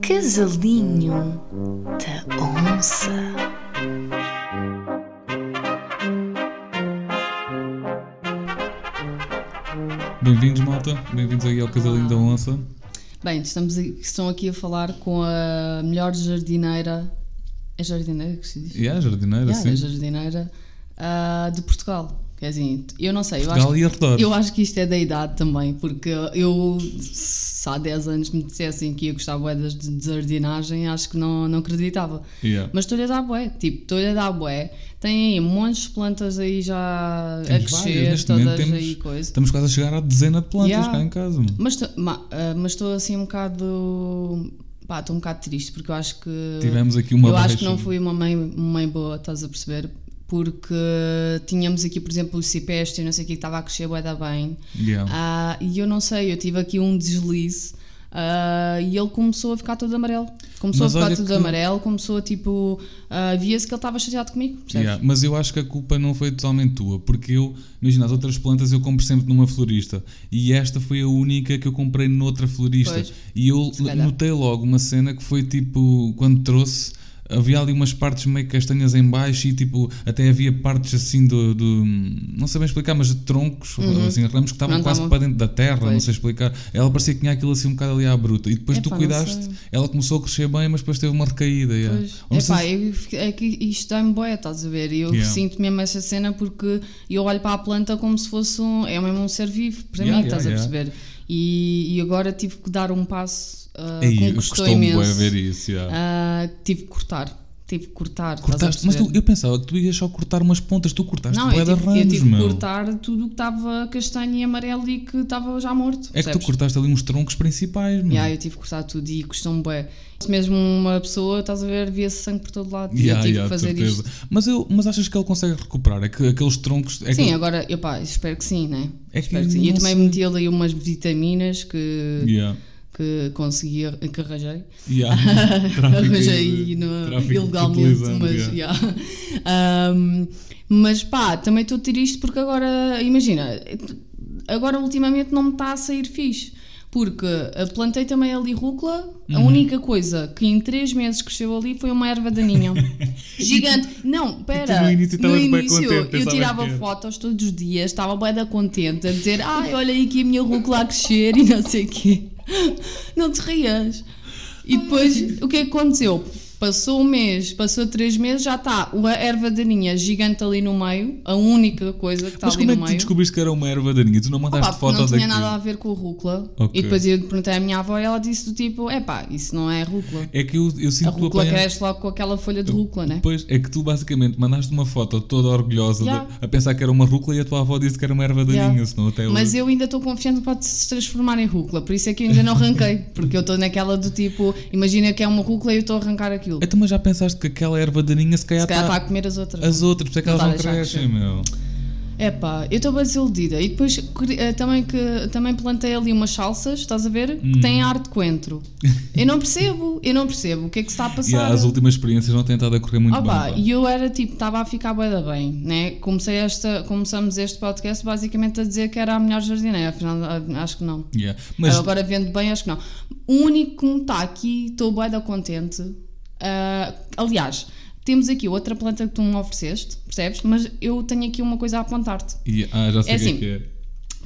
Casalinho da Onça. Bem-vindos, malta. Bem-vindos aí ao Casalinho da Onça. Bem, estamos aqui, estão aqui a falar com a melhor jardineira. É jardineira que se diz? E a jardineira, Yeah, é sim. jardineira ah, de Portugal. Quer dizer, eu não sei, eu Portugal acho, eu acho que isto é da idade também, porque eu, se há 10 anos me dissessem que ia gostar bué de, de jardinagem, acho que não, não acreditava. Yeah. Mas estou-lhe a dar bué, tipo, estou-lhe a dar bué. Tem aí montes de plantas aí já a Temos crescer, várias, todas temos- aí coisa. Estamos quase a chegar à dezena de plantas Yeah. cá em casa. mano. Mas estou assim um bocado. Pá, estou um bocado triste porque eu acho que. Tivemos aqui uma eu acho que baixa. não fui uma mãe, uma mãe boa, estás a perceber? Porque tínhamos aqui, por exemplo, o cipeste não sei o que que estava a crescer bué da bem. Yeah. Ah, e eu não sei, eu tive aqui um deslize ah, e ele começou a ficar todo amarelo. Começou Mas a ficar todo que- amarelo, começou a tipo. ah, Via-se que ele estava chateado comigo? Yeah, Mas eu acho que a culpa não foi totalmente tua, porque eu, imagina, as outras plantas eu compro sempre numa florista e esta foi a única que eu comprei noutra florista. Pois, e eu notei logo uma cena que foi tipo, quando trouxe, havia ali umas partes meio castanhas em baixo e tipo, até havia partes assim do, do- não sei bem explicar, mas de troncos, assim, ramos que estavam Uhum. Não quase para dentro da terra, não Pois. sei explicar. Ela parecia que tinha aquilo assim um bocado ali à bruta. E depois tu Epá, não cuidaste, ela começou a crescer bem, mas depois teve uma recaída. yeah. Não Epá, se- é que isto dá-me boé, estás a ver? E eu Yeah. sinto mesmo essa cena porque eu olho para a planta como se fosse um. É mesmo um ser vivo para Yeah, mim, estás a perceber? E, e agora tive que dar um passo ah, Ei, me custou imenso. ver isso. yeah. Ah, tive que cortar. Tive que cortar. Cortaste, mas tu, eu pensava que tu ias só cortar umas pontas, tu cortaste Não, eu tive, eu ramos, tive que cortar tudo o que estava castanho e amarelo e que estava já morto. É que tu percebes? cortaste ali uns troncos principais, meu. Yeah, eu tive que cortar tudo e custou-me bué. Se mesmo uma pessoa, estás a ver, via-se sangue por todo lado. e Yeah, eu tive yeah, que fazer certeza. isto. Mas, eu, mas achas que ele consegue recuperar? É que aqueles troncos. É Sim, que, agora, eu pá, espero que sim, né? É que espero que sim. E eu também meti ali umas vitaminas que, Yeah. Que consegui, que arranjei. Yeah. Arranjei no, tráfico ilegalmente, mas, yeah. yeah. Um, mas pá, também estou triste porque agora, imagina, agora ultimamente não me está a sair fixe. Porque a plantei também ali rúcula, a Uhum. única coisa que em 3 meses cresceu ali foi uma erva daninha. Gigante. Não, pera. no início no início contente, eu tirava fotos todos os dias, estava bem da contente a dizer: Ai, olha aí que a minha rúcula a crescer e não sei o quê. Não te rias. E depois, o que é que aconteceu? Passou um mês, passou três meses, já está a erva daninha gigante ali no meio, a única coisa que está Mas ali como é no que tu meio. descobriste que era uma erva daninha? Tu não mandaste Opa, foto não tinha daquilo? nada a ver com a rúcula. Ok. E depois eu perguntei à minha avó e ela disse do tipo: é pá, isso não é rúcula. É que eu, eu sinto A que rúcula apanhas- cresce logo com aquela folha de rúcula, né? Pois, é que tu basicamente mandaste uma foto toda orgulhosa de- Yeah. a pensar que era uma rúcula e a tua avó disse que era uma erva daninha, Yeah. senão até Mas eu ainda estou confiante que pode se transformar em rúcula, por isso é que eu ainda não arranquei. Porque eu estou naquela do tipo: imagina que é uma rúcula e eu estou a arrancar aquilo. Então, mas já pensaste que aquela erva daninha se calhar Se calhar está está a comer as outras. as outras, porque é que Não elas não a deixar crescem, meu. É pá, eu estou bem desiludida. E depois eh, também, que, também plantei ali umas salsas, estás a ver? Hum. Que têm ar de coentro. Eu não percebo, eu não percebo o que é que se está a E passar. as últimas experiências não têm estado a correr muito Opa, bem. e eu era tipo, estava a ficar bué da bem, né? Comecei esta, começamos este podcast basicamente a dizer que era a melhor jardineira, afinal acho que não. Yeah. Mas Agora vendo bem, acho que não. O único que me está aqui, estou bué da contente. Ah, aliás, temos aqui outra planta que tu me ofereceste, percebes? Mas eu tenho aqui uma coisa a apontar-te. ah, já sei É o que assim, é que é.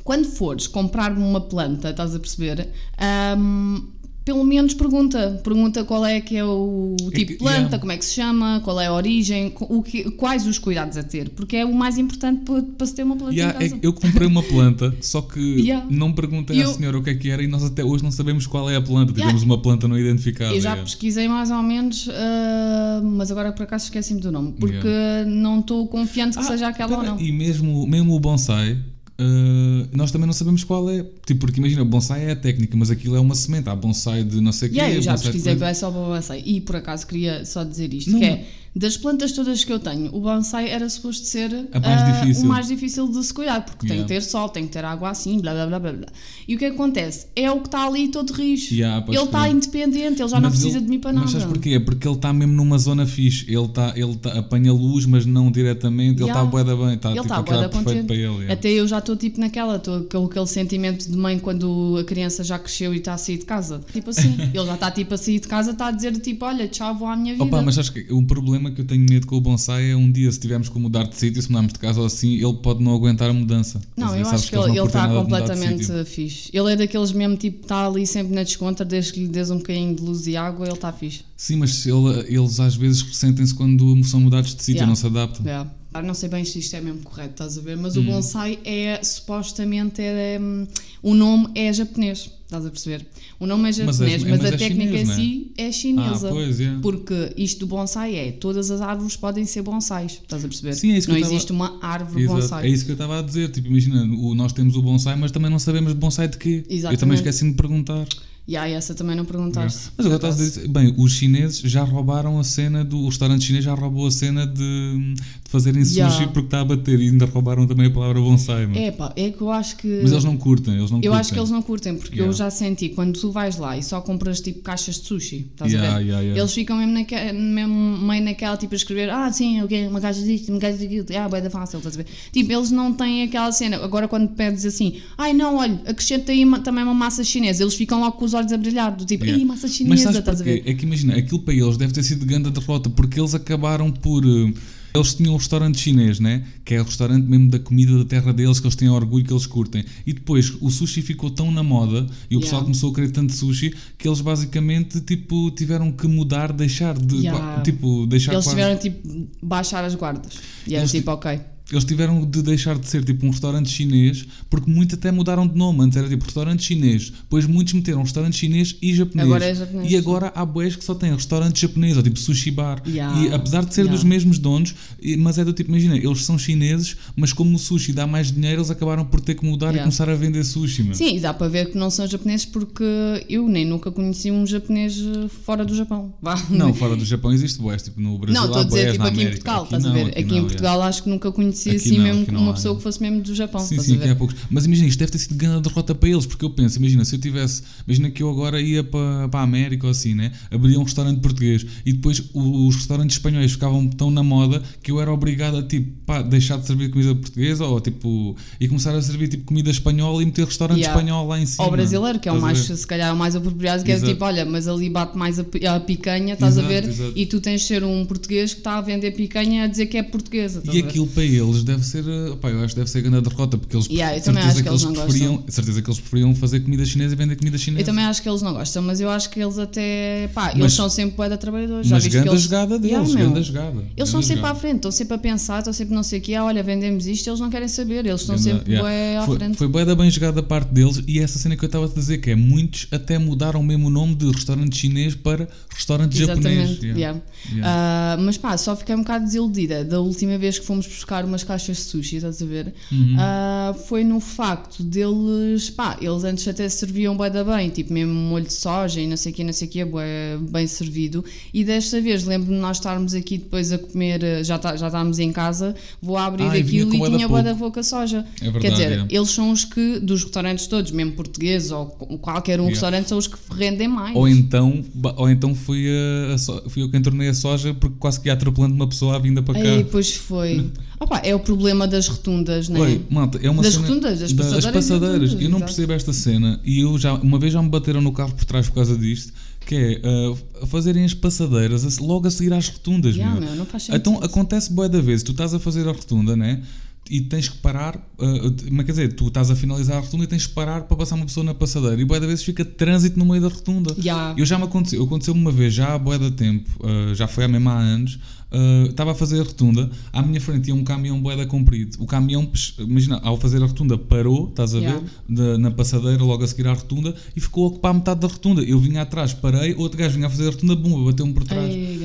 Quando fores comprar-me uma planta, estás a perceber? ahm, pelo menos pergunta. Pergunta qual é que é o tipo que- de planta, yeah. como é que se chama, qual é a origem, o que, quais os cuidados a ter. Porque é o mais importante para, para se ter uma planta Yeah, é eu comprei uma planta, só que Yeah. não perguntei E à eu- senhora o que é que era e nós até hoje não sabemos qual é a planta. Tivemos uma planta não identificada. Eu já pesquisei mais ou menos, ah, mas agora por acaso esqueci-me do nome, porque não estou confiante que Ah, seja aquela ou pera, não. E mesmo, mesmo o bonsai, uh, nós também não sabemos qual é. Tipo, porque imagina, o bonsai é a técnica, mas aquilo é uma semente. Há bonsai de não sei o. Yeah, eu já pesquisei bem só bonsai. E por acaso queria só dizer isto: Não. que é Das plantas todas que eu tenho, o bonsai era suposto ser A mais difícil. o mais difícil de se cuidar, porque tem Yeah. que ter sol, tem que ter água assim, blá blá blá blá blá. E o que acontece? É o que está ali todo rijo. Yeah, ele está independente, ele já não Mas precisa ele- de mim para mas nada. sabes porquê? É porque ele está mesmo numa zona fixe. Ele, tá, ele tá, apanha luz, mas não diretamente. Ele está Yeah. da bem. Está Ele tipo, está é bué da perfeito para ele. Até eu já estou tipo naquela, estou com aquele sentimento de mãe quando a criança já cresceu e está a sair de casa. Tipo assim, ele já está tipo a sair de casa, está a dizer tipo, olha, tchau, vou à minha vida. Opa, mas acho que um problema que eu tenho medo com o bonsai é um dia, se tivermos que mudar de sítio, se mudarmos de casa ou assim, ele pode não aguentar a mudança. Não, eu acho que eles ele está completamente fixe. Ele é daqueles mesmo tipo, está ali sempre na descontra, desde que lhe des um bocadinho de luz e água, ele está fixe. Sim, mas ele- eles às vezes ressentem-se quando são mudados de sítio, Yeah. não se adaptam. Yeah. Ah, Não sei bem se isto é mesmo correto, estás a ver? Mas Hum. o bonsai é supostamente é, hum, o nome é japonês, estás a perceber? O nome é Mas é- japonês, mas, mas a é técnica chinês, em é? si é chinesa. Ah, pois, é. Porque isto do bonsai é todas as árvores podem ser bonsais, estás a perceber? Sim, é isso que não tava- existe uma árvore Exato. bonsai. É isso que eu estava a dizer. Tipo, imagina, o- nós temos o bonsai, mas também não sabemos de bonsai de quê. Eu também Exatamente. esqueci de perguntar. E aí, essa também não perguntaste. Mas agora estás a dizer, bem, os chineses já roubaram a cena do. O restaurante chinês já roubou a cena de fazerem sushi Yeah. porque está a bater e ainda roubaram também a palavra bonsai. mano. É pá, é que eu acho que. Mas eles não curtem, eles não Eu curtem. acho que eles não curtem, porque Yeah. eu já senti quando tu vais lá e só compras tipo caixas de sushi, estás Yeah, a ver? Eles ficam mesmo, naque, mesmo meio naquela tipo a escrever, ah sim, ok, uma caixa disto, uma caixa daquilo, ah, vai da fácil, estás a ver? Tipo, eles não têm aquela cena. Agora quando pedes assim, ai não, olha, acrescenta aí uma- também uma massa chinesa, eles ficam logo com os olhos a brilhar, do tipo, Yeah. massa Mas chinesa, estás a ver? É que imagina, aquilo para eles deve ter sido de grande derrota, porque eles acabaram por. eh, Eles tinham um restaurante chinês, né? Que é o restaurante mesmo da comida da terra deles, que eles têm orgulho, que eles curtem. E depois o sushi ficou tão na moda e o pessoal Yeah. começou a querer tanto sushi que eles basicamente tipo, tiveram que mudar, deixar de. Yeah. Tipo, deixar Eles quase- tiveram tipo baixar as guardas. E é Eles tipo, ok. Eles tiveram de deixar de ser tipo um restaurante chinês, porque muitos até mudaram de nome. Antes era tipo restaurante chinês, depois muitos meteram restaurante chinês e japonês. Agora é japonês. E agora há boés que só têm restaurante japonês, ou tipo sushi bar. Yeah. E apesar de ser Yeah. dos mesmos donos, e- mas é do tipo, imagina, eles são chineses, mas como o sushi dá mais dinheiro, eles acabaram por ter que mudar e Yeah. começar a vender sushi, mano. Sim, e dá para ver que não são japoneses porque eu nem nunca conheci um japonês eh, fora do Japão. Vá. Não, fora do Japão existe boés, tipo no Brasil Não, estou a dizer boés, tipo aqui em América. Portugal, Aqui estás a não, ver? aqui Aqui não, em. Portugal acho que nunca conheci Aqui assim não, mesmo aqui não uma há, pessoa que fosse mesmo do Japão. Sim, sim, a que há poucos. Mas imagina, isto deve ter sido grande derrota para eles, porque eu penso, imagina, se eu tivesse, imagina que eu agora ia para, para a América ou assim, né? Abria um restaurante português e depois os restaurantes espanhóis ficavam tão na moda que eu era obrigado a tipo, pá, deixar de servir comida portuguesa ou tipo, e começar a servir tipo comida espanhola e meter restaurante Yeah. espanhol lá em cima. Ou brasileiro, que é o a mais, se calhar, o mais apropriado, que é Exato. tipo, olha, mas ali bate mais a, a picanha, estás a Exato, ver? exato. E tu tens de ser um português que está a vender picanha a dizer que é portuguesa. E a aquilo para eles deve ser, eh, pá, eu acho que deve ser grande derrota, porque eles, Yeah, eu também certeza acho que eles não preferiam, certeza que eles preferiam fazer comida chinesa e vender comida chinesa. Eu também acho que eles não gostam, mas eu acho que eles até. Pá, Mas- eles são sempre de trabalhadores. Já Mas que grande a eles... jogada deles, Yeah, grande a jogada. Eles estão grande sempre à jogada. frente, estão sempre a pensar, estão sempre não sei o que, ah, olha, vendemos isto, eles não querem saber, eles estão Ganda- sempre yeah. à foi, frente. Foi bué da bem jogada da parte deles e essa cena que eu estava a dizer que é muitos até mudaram mesmo o nome de restaurante chinês para restaurante japonês. Exatamente, Yeah. yeah. Yeah. Ah, mas pá, só fiquei um bocado desiludida da última vez que fomos buscar umas caixas de sushi, estás a ver? Uhum. Ah, foi no facto deles, pá, eles antes até serviam bué da bem, tipo mesmo molho de soja e não sei o que, não sei o que, bué bem servido. E desta vez, lembro-me de nós estarmos aqui depois a comer, eh, já, tá, já estávamos em casa, vou abrir Ah, aquilo e tinha bué da pouca soja. É verdade, Quer dizer, é. eles são os que, dos restaurantes todos, mesmo portugueses ou qualquer um Yeah. restaurante, são os que rendem mais. Ou então, ou então fui, a, a so- fui eu quem tornei a soja porque quase que ia atropelando uma pessoa à vinda para cá. Ei, pois foi. Opa, é o problema das rotundas, não é? Oi, malta, é uma Das cena rotundas, das da- passadeiras e passadeiras. Eu não percebo esta cena e eu já uma vez já me bateram no carro por trás por causa disto, que é ah, fazerem as passadeiras logo a seguir às rotundas, Yeah, meu. faz sentido. Então acontece boa da vez, tu estás a fazer a rotunda, né? E tens que parar, ah, mas quer dizer, tu estás a finalizar a rotunda e tens que parar para passar uma pessoa na passadeira. E boa da vez fica trânsito no meio da rotunda. Yeah. Eu já me aconteceu, aconteceu-me uma vez, já há boa da tempo, ah, já foi há mesmo há anos, ah, estava a fazer a rotunda, à minha frente ia um caminhão boeda comprido. O caminhão, imagina, ao fazer a rotunda parou, estás a Yeah. ver, da- na passadeira, logo a seguir à rotunda, e ficou a ocupar metade da rotunda. Eu vinha atrás, parei, outro gajo vinha a fazer a rotunda, bum, bateu-me por trás. Ei.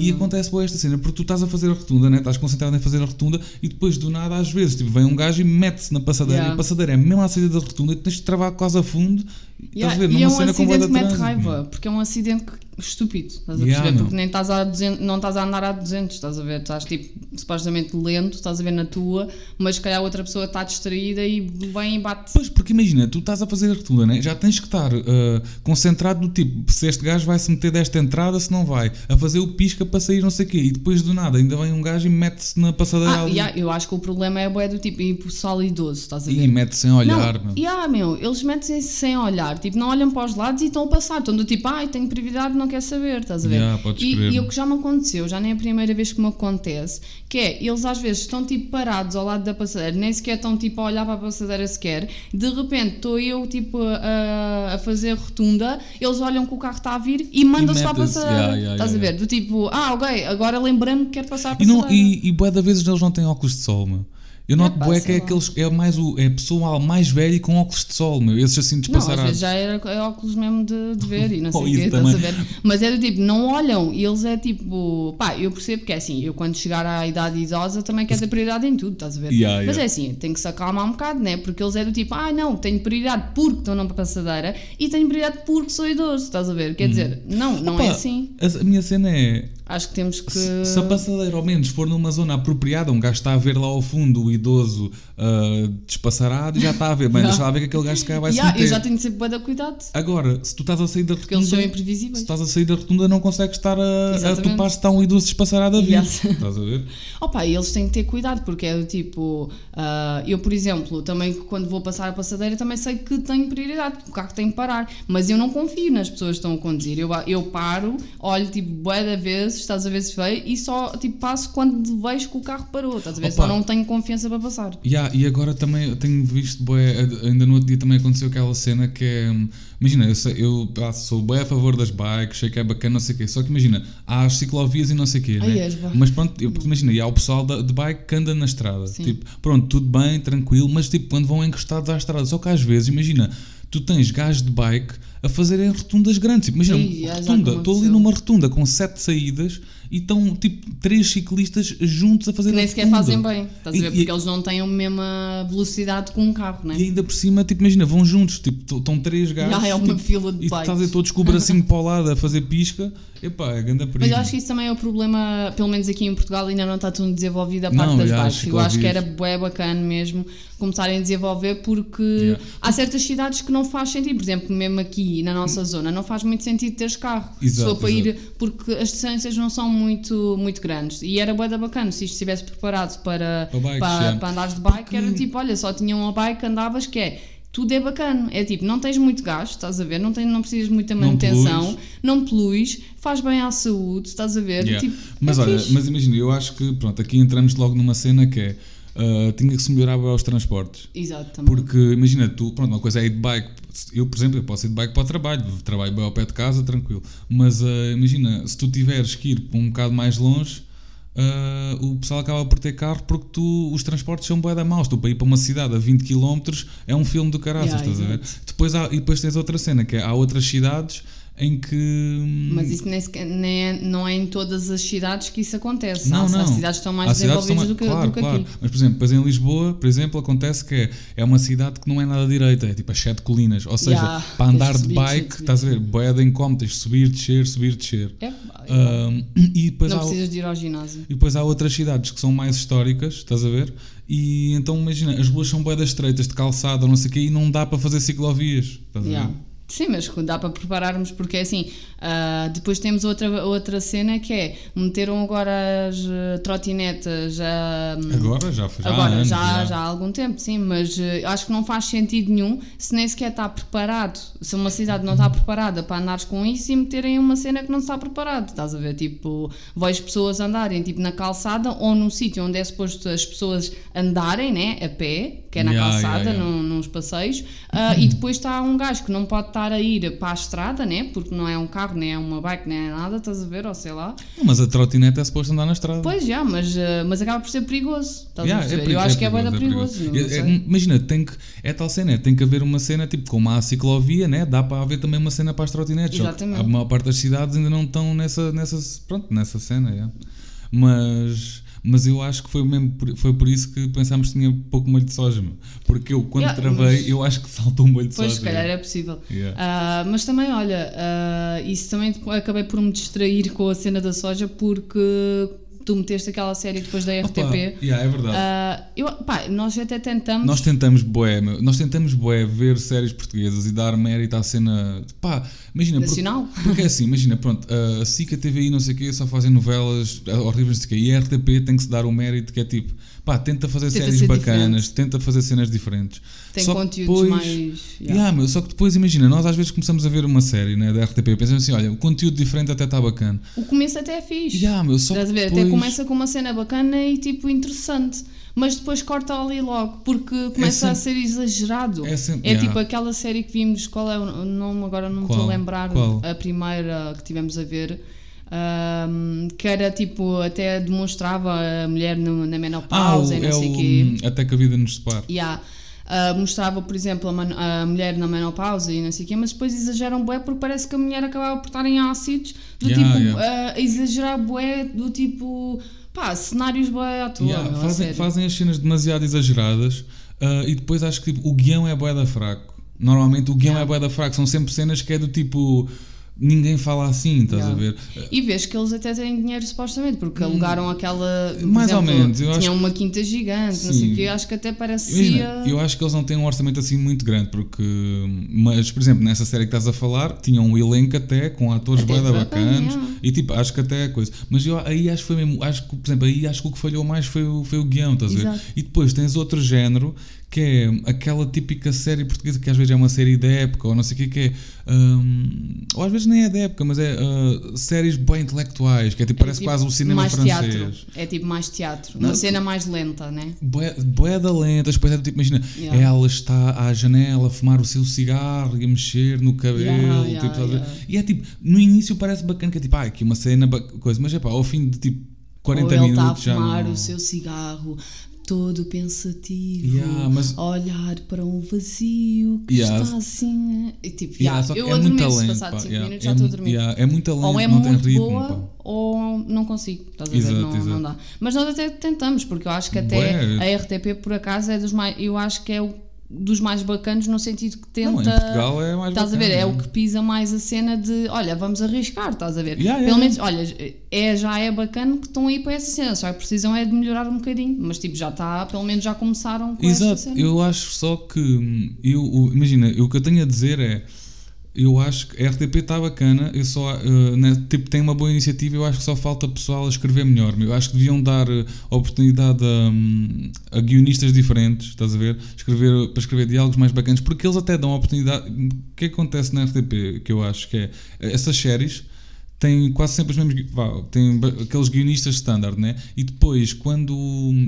E acontece boa esta cena, porque tu estás a fazer a rotunda, né? estás concentrado em fazer a rotunda e depois do nada, às vezes, tipo, vem um gajo e mete-se na passadeira Yeah. e a passadeira é mesmo à saída da rotunda e tens de travar quase a fundo. Yeah, Estás a ver? e Numa é um cena com acidente de que mete raiva, porque é um acidente que estúpido, estás a Yeah, perceber? meu. Porque nem estás a 200, não estás a andar a 200, estás a ver? Estás tipo supostamente lento, estás a ver na tua, mas se calhar outra pessoa está distraída e vem e bate. Pois, porque imagina, tu estás a fazer a rotunda, né? já tens que estar ah, concentrado no tipo, se este gajo vai se meter desta entrada, se não vai, a fazer o pisca para sair não sei o quê, e depois do nada ainda vem um gajo e mete-se na passadeira Ah, ali yeah, eu acho que o problema é bué do tipo ir pessoal idoso, estás a ver? e mete-se sem olhar. não, meu. yeah, meu, eles metem-se sem olhar, tipo, não olham para os lados e estão a passar, estão do tipo, ai, tenho prioridade, não quer saber, estás a ver? Yeah, e, e o que já me aconteceu, já nem é a primeira vez que me acontece, que é, eles às vezes estão tipo parados ao lado da passadeira, nem sequer estão tipo a olhar para a passadeira sequer, de repente estou eu tipo a, a fazer rotunda, eles olham que o carro está a vir e mandam-se para a passadeira, yeah, yeah, estás a ver? Do tipo, ah, ok, agora lembrando que quero passar a E, não, passadeira. e, e bué da vezes eles não têm óculos de sol, meu. Eu noto bué que é aqueles, é mais o, é a pessoa mais velha e com óculos de sol, meu. Esses assim Não, às despassarados. já era é óculos mesmo de, de ver e não sei o quê, estás a ver? Mas é do tipo, não olham e eles é tipo, pá, eu percebo que é assim, eu quando chegar à idade idosa também quero ter prioridade em tudo, estás a ver? Yeah, Mas yeah. é assim, tem que se acalmar um bocado, né? Porque eles é do tipo, ah, não, tenho prioridade porque estou numa passadeira e tenho prioridade porque sou idoso, estás a ver? Quer dizer, não, não é Hum. Opa, assim. A, a minha cena é. Acho que temos que. Se, se a passadeira ao menos for numa zona apropriada, um gajo está a ver lá ao fundo o idoso ah, despassarado e já está a ver. Bem, deixa lá ver que aquele gajo se calhar vai Yeah, se meter. eu já tenho de sempre de cuidado, Agora, se tu estás a sair da porque eles rotunda, são se imprevisíveis. estás a sair da rotunda não consegues estar a, a topar se está um idoso despassarado a vir. Yeah. Estás a ver? Opa, e eles têm que ter cuidado, porque é do tipo, ah, eu por exemplo, também quando vou passar a passadeira também sei que tenho prioridade, porque o carro tem que parar, mas eu não confio nas pessoas que estão a conduzir, eu, eu paro, olho tipo bué da vez, estás a ver se veio, e só tipo passo quando vejo que o carro parou, estás a ver, Opa. só não tenho confiança para passar. Yeah, e agora também eu tenho visto, bué, ainda no outro dia também aconteceu aquela cena que é. Imagina, eu, sei, eu sou bem a favor das bikes, sei que é bacana, não sei o quê. Só que imagina, há as ciclovias e não sei o quê, Ai, né? és, vá. Mas pronto, eu, imagina, e há o pessoal da, de bike que anda na estrada. Sim. Tipo, pronto, tudo bem, tranquilo, mas tipo, quando vão encostados à estrada, só que às vezes, imagina, tu tens gajos de bike a fazerem rotundas grandes. Tipo, imagina, rotunda, estou ali numa rotunda com sete saídas e estão tipo três ciclistas juntos a fazer Que nem a sequer rotunda. fazem bem, estás a E- ver, e- porque eles não têm a mesma velocidade com um carro, né? e ainda por cima, tipo, imagina, vão juntos, tipo, estão três gajos. Já é uma tipo, fila de e tu estás bikes. aí todos com o bracinho para o lado a fazer pisca. Epá, é grande perigo. Mas eu acho que isso também é o problema, pelo menos aqui em Portugal ainda não está tudo desenvolvido a Não, parte das já, as bikes. Eu acho que era bué bacana mesmo começarem a desenvolver porque Yeah. há certas cidades que não faz sentido. Por exemplo, mesmo aqui na nossa zona não faz muito sentido teres carro. Exato, for para exato. ir, porque as distâncias não são muito, muito grandes. E era bué da bacana se isto estivesse preparado para, Para bikes, para, yeah. para andares de bike. Era tipo, olha, só tinha uma bike, andavas que é... Tudo é bacana, é tipo, não tens muito gasto, estás a ver? Não, tens, não precisas de muita Não manutenção, poluis. não poluis, faz bem à saúde, estás a ver? Yeah. Tipo, mas é olha, fixe. mas imagina, eu acho que pronto, aqui entramos logo numa cena que é ah, tinha que se melhorar os transportes. Exato, também. Porque imagina, tu, pronto, uma coisa é ir de bike. Eu, por exemplo, eu posso ir de bike para o trabalho, trabalho bem ao pé de casa, tranquilo. Mas ah, imagina, se tu tiveres que ir para um bocado mais longe, ah, o pessoal acaba por ter carro porque tu, os transportes são bué da maus. Tu para ir para uma cidade a 20 km é um filme do caraças, Yeah, estás a ver? Depois há, e depois tens outra cena, que é, há outras cidades em que. hum, Mas isso nem sequer- nem é, não é em todas as cidades que isso acontece. Não, Há, não. As cidades estão mais que desenvolvidas estão do que, mais- do que claro, aqui. claro. Mas, por exemplo, depois em Lisboa, por exemplo, acontece que é, é uma cidade que não é nada direita, é tipo as sete colinas. Ou seja, Yeah, para andar de subir, bike, estás a ver, boeda em como, tens de subir, descer, subir, descer. É, é. Ahm, e, depois não há, precisas de ir ao ginásio. e depois há outras cidades que são mais históricas, estás a ver? E então imagina, as ruas são boedas estreitas, de calçada, não sei o quê, e não dá para fazer ciclovias. Estás a ver? Sim, mas dá para prepararmos, porque é assim, ah, depois temos outra, outra cena que é, meteram agora as eh, trotinetas ah, Agora? Já foi já há Agora, anos, já, já. há algum tempo, sim, mas eh, acho que não faz sentido nenhum se nem sequer está preparado, se uma cidade não está preparada para andares com isso e meterem uma cena que não está preparado, estás a ver? Tipo, vejo pessoas andarem tipo na calçada ou num sítio onde é suposto as pessoas andarem, né, a pé, que é na Yeah, calçada, yeah, yeah. num- nos passeios, ah, e depois está um gajo que não pode estar a ir para a estrada, né, porque não é um carro, nem é uma bike, nem é nada, estás a ver, ou sei lá. Não, mas a trotinete é suposto andar na estrada. Pois já, mas, ah, mas acaba por ser perigoso, estás Yeah, a perceber? peri- Eu acho que é perigoso, bem perigoso. É- é- imagina, tem que, é tal cena, é, tem que haver uma cena, tipo, como há a ciclovia, né? dá para haver também uma cena para as trotinetes. que Exatamente. A maior parte das cidades ainda não estão nessa, nessa, pronto, nessa cena. yeah. Mas, Mas eu acho que foi, mesmo por, foi por isso que pensámos que tinha pouco molho de soja. Porque eu, quando Yeah, travei, eu acho que saltou um molho de Pois, soja. se calhar é possível. Yeah. Ah, mas também, olha, ah, isso também acabei por me distrair com a cena da soja porque tu meteste aquela série depois da Opa, RTP. yeah, é verdade. Ah, eu, pá, nós até tentamos. Nós tentamos, meu, nós tentamos, bué, ver séries portuguesas e dar mérito à cena. Pá, imagina. porque- Nacional? Porque, é assim, imagina, pronto, a SICA, TVI, não sei o quê, só fazem novelas horríveis, não sei o quê, e a RTP tem que se dar o mérito que é tipo, pá, tenta fazer Tenta séries bacanas, diferente. tenta fazer cenas diferentes. Tem Só conteúdos depois- mais. yeah. Yeah, meu, só que depois, imagina, nós às vezes começamos a ver uma série né, da RTP e pensamos assim, olha, o conteúdo diferente até está bacana. O começo até é fixe. Yeah, meu, só Estás a que ver? depois... Até começa com uma cena bacana e tipo interessante. Mas depois corta ali logo, porque começa a ser exagerado. É sempre- É yeah. tipo aquela série que vimos, qual é o nome, agora não me estou a lembrar, Qual? a primeira que tivemos a ver, ahm, que era tipo, até demonstrava a mulher no- na Ah, menopausa o, e não é sei o quê. Até que a vida nos separe. Yeah. Ah, mostrava, por exemplo, a, a mulher na menopausa e não sei o quê, mas depois exageram bué porque parece que a mulher acabava por estar em ácidos, do Yeah, tipo, yeah. ah, exagerar bué, do tipo, pá, cenários bué à toa, Yeah, meu, fazem, fazem as cenas demasiado exageradas ah, e depois acho que tipo, o guião é bué da fraco. Normalmente o guião Yeah. é bué da fraco, são sempre cenas que é do tipo ninguém fala assim, estás Yeah. a ver? E vês que eles até têm dinheiro supostamente, porque alugaram aquela. Hum. Mais ou exemplo, menos, eu Tinham acho uma quinta gigante, não sei Sim. o quê, acho que até parecia. Imagina, eu acho que eles não têm um orçamento assim muito grande, porque. Mas, por exemplo, nessa série que estás a falar, tinham um elenco até com atores bacanas yeah. e tipo, acho que até é coisa. Mas eu aí acho que foi mesmo. Acho que, por exemplo, aí acho que o que falhou mais foi o, foi o guião, estás a ver? Exato. E depois tens outro género que é aquela típica série portuguesa que às vezes é uma série da época ou não sei o que que é. hum, ou às vezes nem é da época, mas é uh, séries bem intelectuais, que é tipo, parece tipo quase o cinema mais francês. teatro. É tipo mais teatro. Não, Uma cena mais lenta, né? Bué bué da lenta, depois é tipo, imagina, Yeah. ela está à janela a fumar o seu cigarro e a mexer no cabelo, Yeah, yeah, tipo, a e é tipo, no início parece bacana, que é tipo, ah, aqui uma cena, coisa, mas é pá, ao fim de tipo 40 Ou ele está a minutos já fumar não... o seu cigarro todo pensativo, Yeah, mas- a olhar para um vazio que Yeah. está assim. E tipo, Yeah, eu é adormeço, passado pá, 5 yeah, minutos é já estou a dormir. é muito lento, ou é não tem ritmo, boa pá. ou não consigo, estás a ver? Não, exato. não dá. Mas nós até tentamos, porque eu acho que até Bué. a RTP por acaso é dos mais, eu acho que é o dos mais bacanos no sentido que tenta. Não, em Portugal é mais Estás a ver? É bacana. o que pisa mais a cena de olha, vamos arriscar, estás a ver? Yeah, yeah, Pelo menos, yeah. olha, é, já é bacana que estão aí para essa cena, só precisam é de melhorar um bocadinho, mas tipo, já está, pelo menos já começaram com essa Exato, cena. eu acho só que hum, eu, imagina, o que eu tenho a dizer é eu acho que a RTP está bacana, eu só uh, né, tipo, tem uma boa iniciativa, eu acho que só falta pessoal a escrever melhor. Eu acho que deviam dar uh, oportunidade a, hum, a guionistas diferentes, estás a ver? Escrever, para escrever diálogos mais bacanas, porque eles até dão oportunidade. O que acontece na RTP, que eu acho que é essas séries têm quase sempre os mesmos vá, têm aqueles guionistas standard, né? E depois, quando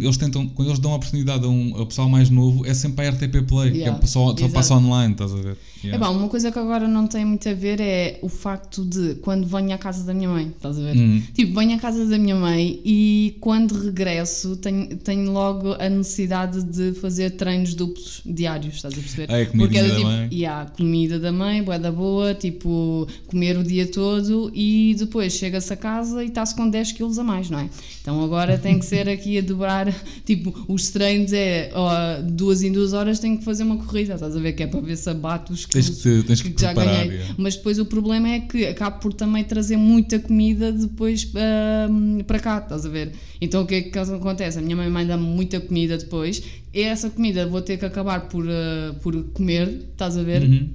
eles tentam, quando eles dão a oportunidade a um a pessoal mais novo, é sempre a RTP Play, Yeah, que é só, só passa online, estás a ver? É Yeah. bom, uma coisa que agora não tem muito a ver é o facto de quando venho à casa da minha mãe, estás a ver? Hum. Tipo, venho à casa da minha mãe e quando regresso tenho, tenho logo a necessidade de fazer treinos duplos diários, estás a perceber? Ah, é a comidinha do da tipo, mãe. yeah, comida da mãe, boa da boa, tipo, comer o dia todo e depois chega-se a casa e está-se com 10 quilos a mais, não é? Então agora tem que ser aqui a dobrar, tipo, os treinos é ó, duas em duas horas tenho que fazer uma corrida, estás a ver? Que é para ver se abate os Tens que, tens que, já preparar. ganhei. yeah. Mas depois o problema é que acabo por também trazer muita comida depois ahm, para cá, estás a ver? Então o que é que acontece? A minha mãe manda-me muita comida depois, e essa comida vou ter que acabar por, ah, por comer, estás a ver? Uhum.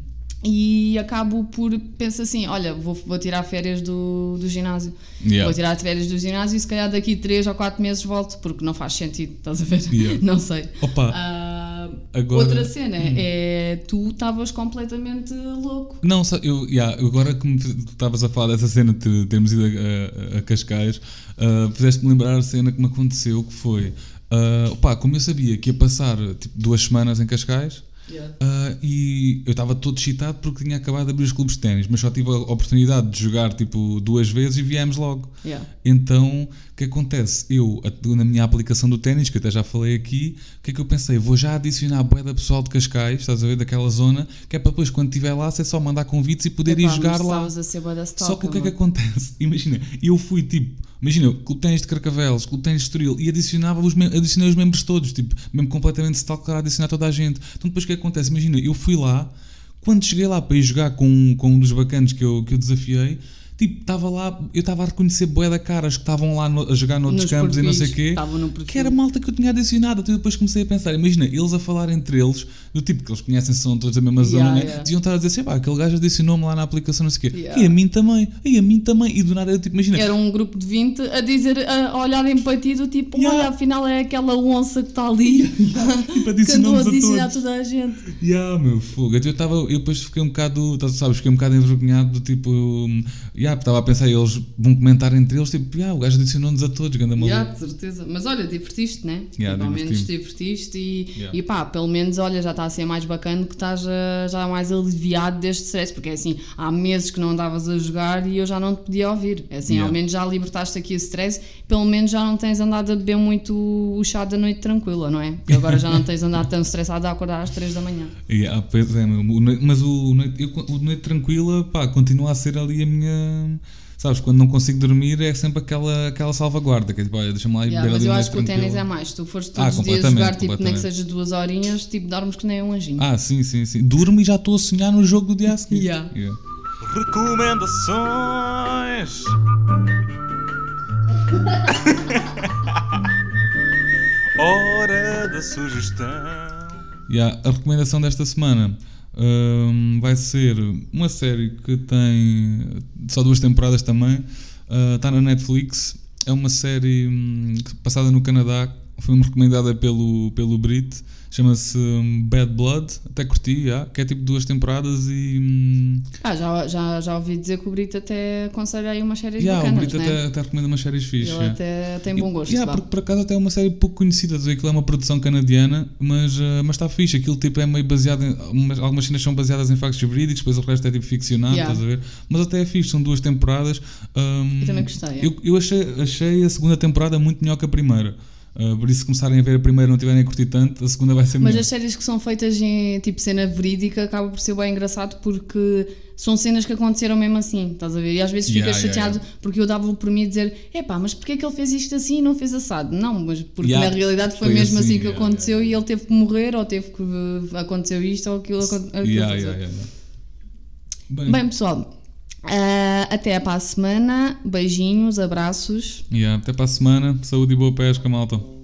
E acabo por pensar assim: olha, vou, vou tirar férias do, do ginásio. Yeah. Vou tirar férias do ginásio e se calhar daqui 3 ou 4 meses volto, porque não faz sentido, estás a ver? Yeah. Não sei. Opa, Ah, Agora- Outra cena é tu estavas completamente louco. Não, eu, yeah, agora que estavas a falar dessa cena de termos ido a, a- a Cascais, ah, fizeste-me lembrar a cena que me aconteceu, que foi, uh, opá, como eu sabia que ia passar tipo, duas semanas em Cascais, Yeah. Ah, e eu estava todo excitado porque tinha acabado de abrir os clubes de ténis, mas só tive a oportunidade de jogar tipo duas vezes e viemos logo. Yeah. Então, o que acontece? Eu, na minha aplicação do ténis, que eu até já falei aqui, o que é que eu pensei? Vou já adicionar a boeda pessoal de Cascais, estás a ver, daquela zona, que é para depois, quando estiver lá, ser só mandar convites e poder ir jogar lá. Só que o que é que acontece? Imagina, eu fui tipo, imagina, clube ténis de Carcavelos, clube ténis de Estoril e adicionava os, adicionei os membros todos, tipo, mesmo completamente stalker adicionar toda a gente. Então depois o que é que acontece? Imagina, eu fui lá, quando cheguei lá para ir jogar com, com um dos bacanos que eu, que eu desafiei, tipo, estava lá, eu estava a reconhecer bué da caras que estavam lá no- a jogar noutros Nos campos e não sei o quê. Que era malta que eu tinha adicionado. Então depois comecei a pensar, imagina, eles a falar entre eles, do tipo que eles conhecem, são todos da mesma Yeah, zona, né? yeah. deviam estar a dizer assim, pá, aquele gajo adicionou-me lá na aplicação, não sei o quê. Yeah. E a mim também, e a mim também. E do nada eu tipo, imagina, Era um grupo de 20 a dizer, a a olharem para ti do tipo, Yeah. olha, afinal é aquela onça que está ali. tipo, que andou a adicionou-nos a adicionar todos. toda a gente. Yeah, meu fogo. Então eu, tava, eu depois fiquei um bocado, sabes, fiquei um bocado envergonhado do tipo, hum, yeah, estava a pensar, eles vão comentar entre eles, tipo, yeah, o gajo adicionou-nos a todos, ganda maluco. Yeah, de certeza. Mas olha, divertiste, né? Yeah, Pelo menos diverti-me. divertiste e, Yeah. e pá, pelo menos, olha, já está a ser mais bacana que estás já, mais aliviado deste stress, porque é assim, há meses que não andavas a jogar e eu já não te podia ouvir. É assim, Yeah. ao menos já libertaste aqui o stress, pelo menos já não tens andado a beber muito o chá da noite tranquila, não é? Porque agora já não tens andado tão estressado a acordar às 3 da manhã. Yeah, pois é, meu. O noi- mas o noite, eu, o noite tranquila, pá, continua a ser ali a minha. Sabes, quando não consigo dormir é sempre aquela, aquela salvaguarda, que é tipo, olha, deixa-me lá Yeah, beber mas eu acho que o ténis é mais. Se tu fores Ah, todos os dias completamente, jogar, tipo, nem que seja duas horinhas, tipo, dormes que nem um anjinho. Ah, sim, sim, sim. Durmo e já estou a sonhar no jogo do dia a seguir. Yeah. Yeah. Recomendações. Hora da sugestão. Yeah, a recomendação desta semana hum, vai ser uma série que tem só duas temporadas também. Está na Netflix. É uma série que- passada no Canadá. Foi-me recomendada pelo, pelo Brit. Chama-se hum, Bad Blood. Até curti, yeah, que é tipo duas temporadas e. hum, Ah, já, já, já ouvi dizer que o Brito até aconselha aí umas séries yeah, o bacanas, Brit né? até, até recomenda umas séries fixas. Ele yeah. até tem bom gosto. Yeah, vá. porque por acaso até é uma série pouco conhecida, aquilo é uma produção canadiana, mas uh, mas está fixe. Aquilo tipo é meio baseado em. Algumas, cenas são baseadas em factos verídicos, depois o resto é tipo ficcionado, Yeah. estás a ver? Mas até é fixe, são duas temporadas. Um, Eu também gostei, é. Eu, eu achei, achei a segunda temporada muito melhor que a primeira. Uh, por isso, se começarem a ver a primeira e não tiverem a curtir tanto, a segunda vai ser Mas melhor. as séries que são feitas em tipo cena verídica acaba por ser bem engraçado porque são cenas que aconteceram mesmo assim, estás a ver? E às vezes Yeah, ficas yeah, chateado porque eu dava por mim a dizer epá, mas porquê é que ele fez isto assim e não fez assado? Não, mas porque Yeah, na realidade foi, foi mesmo assim, assim, que yeah, aconteceu e ele teve que morrer ou teve que uh, aconteceu isto ou aquilo, aquilo Yeah, estás a yeah, ver? yeah, yeah. Bem, Bem pessoal, ah, até para a semana, beijinhos, abraços. yeah, até para a semana. Saúde e boa pesca, malta.